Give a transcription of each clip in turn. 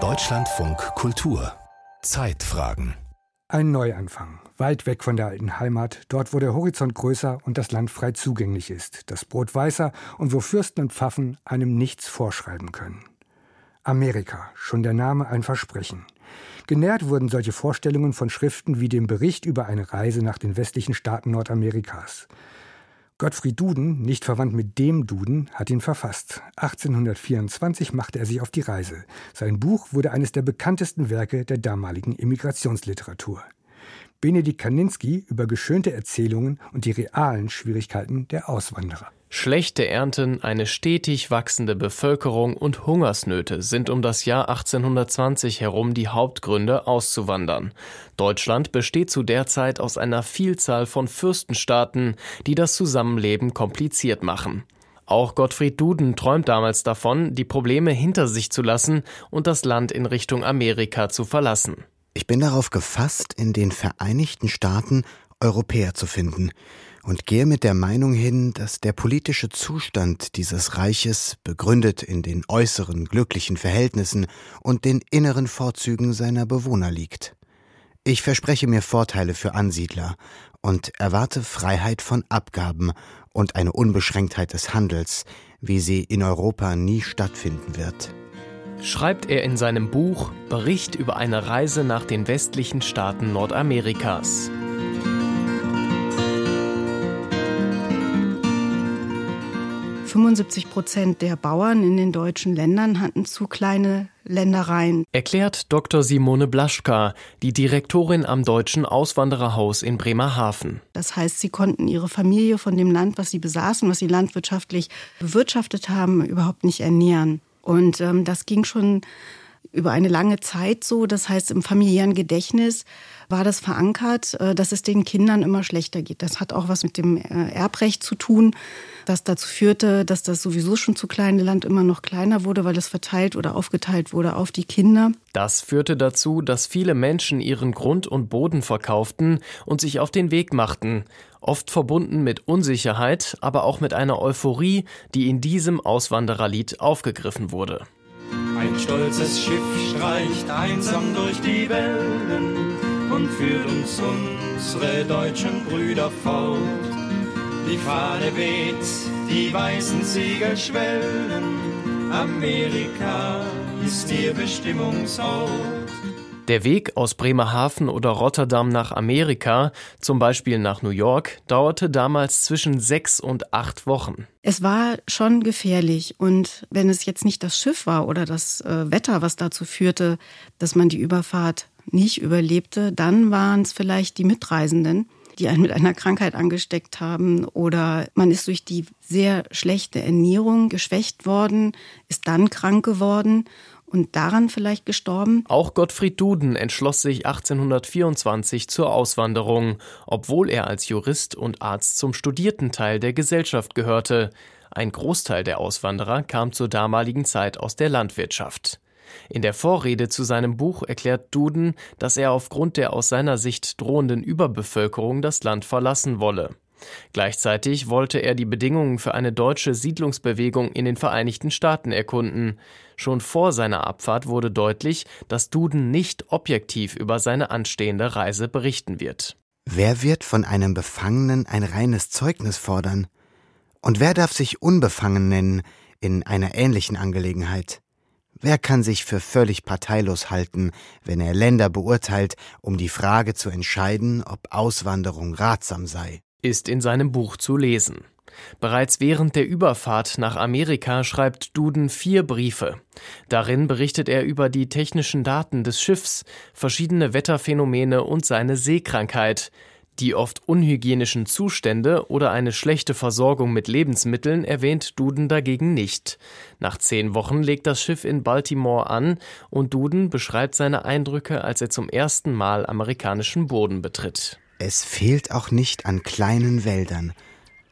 Deutschlandfunk Kultur Zeitfragen ein Neuanfang, weit weg von der alten Heimat, dort wo der Horizont größer und das Land frei zugänglich ist, das Brot weißer und wo Fürsten und Pfaffen einem nichts vorschreiben können. Amerika, schon der Name ein Versprechen. Genährt wurden solche Vorstellungen von Schriften wie dem Bericht über eine Reise nach den westlichen Staaten Nordamerikas. Gottfried Duden, nicht verwandt mit dem Duden, hat ihn verfasst. 1824 machte er sich auf die Reise. Sein Buch wurde eines der bekanntesten Werke der damaligen Immigrationsliteratur. Benedikt Kaninski über geschönte Erzählungen und die realen Schwierigkeiten der Auswanderer. Schlechte Ernten, eine stetig wachsende Bevölkerung und Hungersnöte sind um das Jahr 1820 herum die Hauptgründe auszuwandern. Deutschland besteht zu der Zeit aus einer Vielzahl von Fürstenstaaten, die das Zusammenleben kompliziert machen. Auch Gottfried Duden träumt damals davon, die Probleme hinter sich zu lassen und das Land in Richtung Amerika zu verlassen. Ich bin darauf gefasst, in den Vereinigten Staaten Europäer zu finden und gehe mit der Meinung hin, dass der politische Zustand dieses Reiches, begründet in den äußeren glücklichen Verhältnissen und den inneren Vorzügen seiner Bewohner liegt. Ich verspreche mir Vorteile für Ansiedler und erwarte Freiheit von Abgaben und eine Unbeschränktheit des Handels, wie sie in Europa nie stattfinden wird. Schreibt er in seinem Buch Bericht über eine Reise nach den westlichen Staaten Nordamerikas. 75 Prozent der Bauern in den deutschen Ländern hatten zu kleine Ländereien. Erklärt Dr. Simone Blaschka, die Direktorin am Deutschen Auswandererhaus in Bremerhaven. Das heißt, sie konnten ihre Familie von dem Land, was sie besaßen, was sie landwirtschaftlich bewirtschaftet haben, überhaupt nicht ernähren. Und ähm, das ging schon über eine lange Zeit so. Das heißt, im familiären Gedächtnis war das verankert, äh, dass es den Kindern immer schlechter geht. Das hat auch was mit dem äh, Erbrecht zu tun das dazu führte, dass das sowieso schon zu kleine Land immer noch kleiner wurde, weil es verteilt oder aufgeteilt wurde auf die Kinder. Das führte dazu, dass viele Menschen ihren Grund und Boden verkauften und sich auf den Weg machten, oft verbunden mit Unsicherheit, aber auch mit einer Euphorie, die in diesem Auswandererlied aufgegriffen wurde. Ein stolzes Schiff streicht einsam durch die Wellen und führt uns unsere deutschen Brüder fort die Fahne weht, die weißen Siegel schwellen. Amerika ist ihr Bestimmungsort. Der Weg aus Bremerhaven oder Rotterdam nach Amerika, zum Beispiel nach New York, dauerte damals zwischen sechs und acht Wochen. Es war schon gefährlich. Und wenn es jetzt nicht das Schiff war oder das äh, Wetter, was dazu führte, dass man die Überfahrt nicht überlebte, dann waren es vielleicht die Mitreisenden, die einen mit einer Krankheit angesteckt haben oder man ist durch die sehr schlechte Ernährung geschwächt worden, ist dann krank geworden und daran vielleicht gestorben? Auch Gottfried Duden entschloss sich 1824 zur Auswanderung, obwohl er als Jurist und Arzt zum studierten Teil der Gesellschaft gehörte. Ein Großteil der Auswanderer kam zur damaligen Zeit aus der Landwirtschaft. In der Vorrede zu seinem Buch erklärt Duden, dass er aufgrund der aus seiner Sicht drohenden Überbevölkerung das Land verlassen wolle. Gleichzeitig wollte er die Bedingungen für eine deutsche Siedlungsbewegung in den Vereinigten Staaten erkunden. Schon vor seiner Abfahrt wurde deutlich, dass Duden nicht objektiv über seine anstehende Reise berichten wird. Wer wird von einem Befangenen ein reines Zeugnis fordern? Und wer darf sich unbefangen nennen in einer ähnlichen Angelegenheit? Wer kann sich für völlig parteilos halten, wenn er Länder beurteilt, um die Frage zu entscheiden, ob Auswanderung ratsam sei? Ist in seinem Buch zu lesen. Bereits während der Überfahrt nach Amerika schreibt Duden vier Briefe. Darin berichtet er über die technischen Daten des Schiffs, verschiedene Wetterphänomene und seine Seekrankheit, die oft unhygienischen Zustände oder eine schlechte Versorgung mit Lebensmitteln erwähnt Duden dagegen nicht. Nach zehn Wochen legt das Schiff in Baltimore an und Duden beschreibt seine Eindrücke, als er zum ersten Mal amerikanischen Boden betritt. Es fehlt auch nicht an kleinen Wäldern,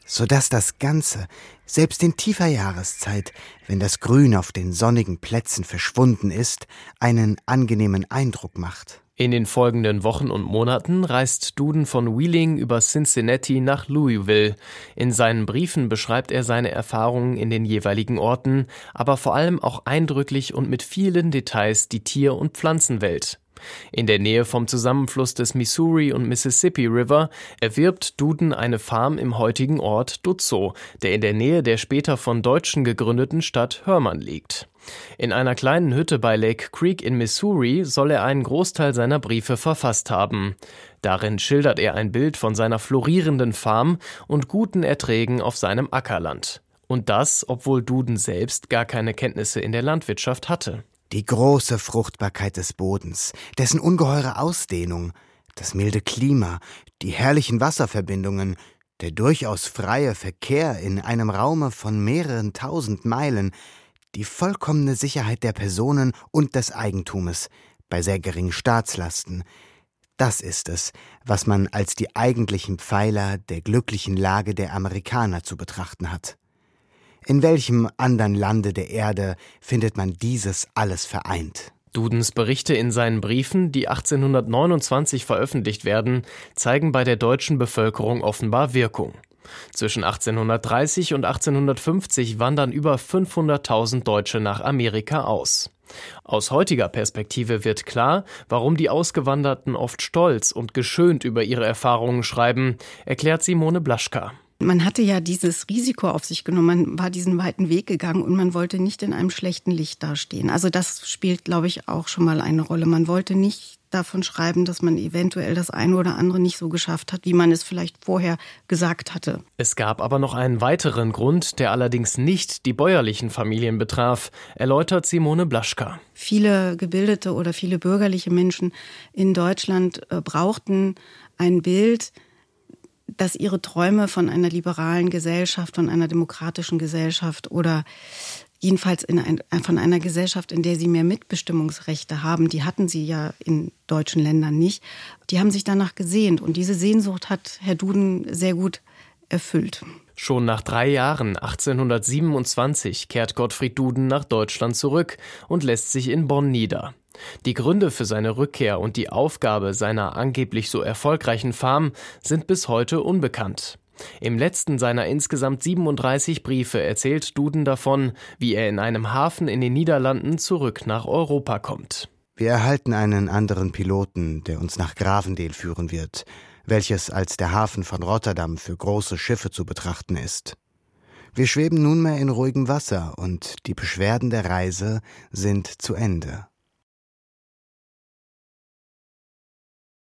so dass das Ganze, selbst in tiefer Jahreszeit, wenn das Grün auf den sonnigen Plätzen verschwunden ist, einen angenehmen Eindruck macht. In den folgenden Wochen und Monaten reist Duden von Wheeling über Cincinnati nach Louisville. In seinen Briefen beschreibt er seine Erfahrungen in den jeweiligen Orten, aber vor allem auch eindrücklich und mit vielen Details die Tier- und Pflanzenwelt. In der Nähe vom Zusammenfluss des Missouri und Mississippi River erwirbt Duden eine Farm im heutigen Ort Dutzow, der in der Nähe der später von Deutschen gegründeten Stadt Hermann liegt. In einer kleinen Hütte bei Lake Creek in Missouri soll er einen Großteil seiner Briefe verfasst haben. Darin schildert er ein Bild von seiner florierenden Farm und guten Erträgen auf seinem Ackerland. Und das, obwohl Duden selbst gar keine Kenntnisse in der Landwirtschaft hatte. Die große Fruchtbarkeit des Bodens, dessen ungeheure Ausdehnung, das milde Klima, die herrlichen Wasserverbindungen, der durchaus freie Verkehr in einem Raume von mehreren tausend Meilen, die vollkommene Sicherheit der Personen und des Eigentumes bei sehr geringen Staatslasten, das ist es, was man als die eigentlichen Pfeiler der glücklichen Lage der Amerikaner zu betrachten hat. In welchem anderen Lande der Erde findet man dieses alles vereint? Dudens Berichte in seinen Briefen, die 1829 veröffentlicht werden, zeigen bei der deutschen Bevölkerung offenbar Wirkung. Zwischen 1830 und 1850 wandern über 500.000 Deutsche nach Amerika aus. Aus heutiger Perspektive wird klar, warum die Ausgewanderten oft stolz und geschönt über ihre Erfahrungen schreiben, erklärt Simone Blaschka. Man hatte ja dieses Risiko auf sich genommen, man war diesen weiten Weg gegangen und man wollte nicht in einem schlechten Licht dastehen. Also das spielt, glaube ich, auch schon mal eine Rolle. Man wollte nicht davon schreiben, dass man eventuell das eine oder andere nicht so geschafft hat, wie man es vielleicht vorher gesagt hatte. Es gab aber noch einen weiteren Grund, der allerdings nicht die bäuerlichen Familien betraf, erläutert Simone Blaschka. Viele gebildete oder viele bürgerliche Menschen in Deutschland äh, brauchten ein Bild, dass ihre Träume von einer liberalen Gesellschaft, von einer demokratischen Gesellschaft oder jedenfalls ein, von einer Gesellschaft, in der sie mehr Mitbestimmungsrechte haben, die hatten sie ja in deutschen Ländern nicht, die haben sich danach gesehnt. Und diese Sehnsucht hat Herr Duden sehr gut erfüllt. Schon nach drei Jahren, 1827, kehrt Gottfried Duden nach Deutschland zurück und lässt sich in Bonn nieder. Die Gründe für seine Rückkehr und die Aufgabe seiner angeblich so erfolgreichen Farm sind bis heute unbekannt. Im letzten seiner insgesamt 37 Briefe erzählt Duden davon, wie er in einem Hafen in den Niederlanden zurück nach Europa kommt. Wir erhalten einen anderen Piloten, der uns nach Gravendeel führen wird, welches als der Hafen von Rotterdam für große Schiffe zu betrachten ist. Wir schweben nunmehr in ruhigem Wasser und die Beschwerden der Reise sind zu Ende.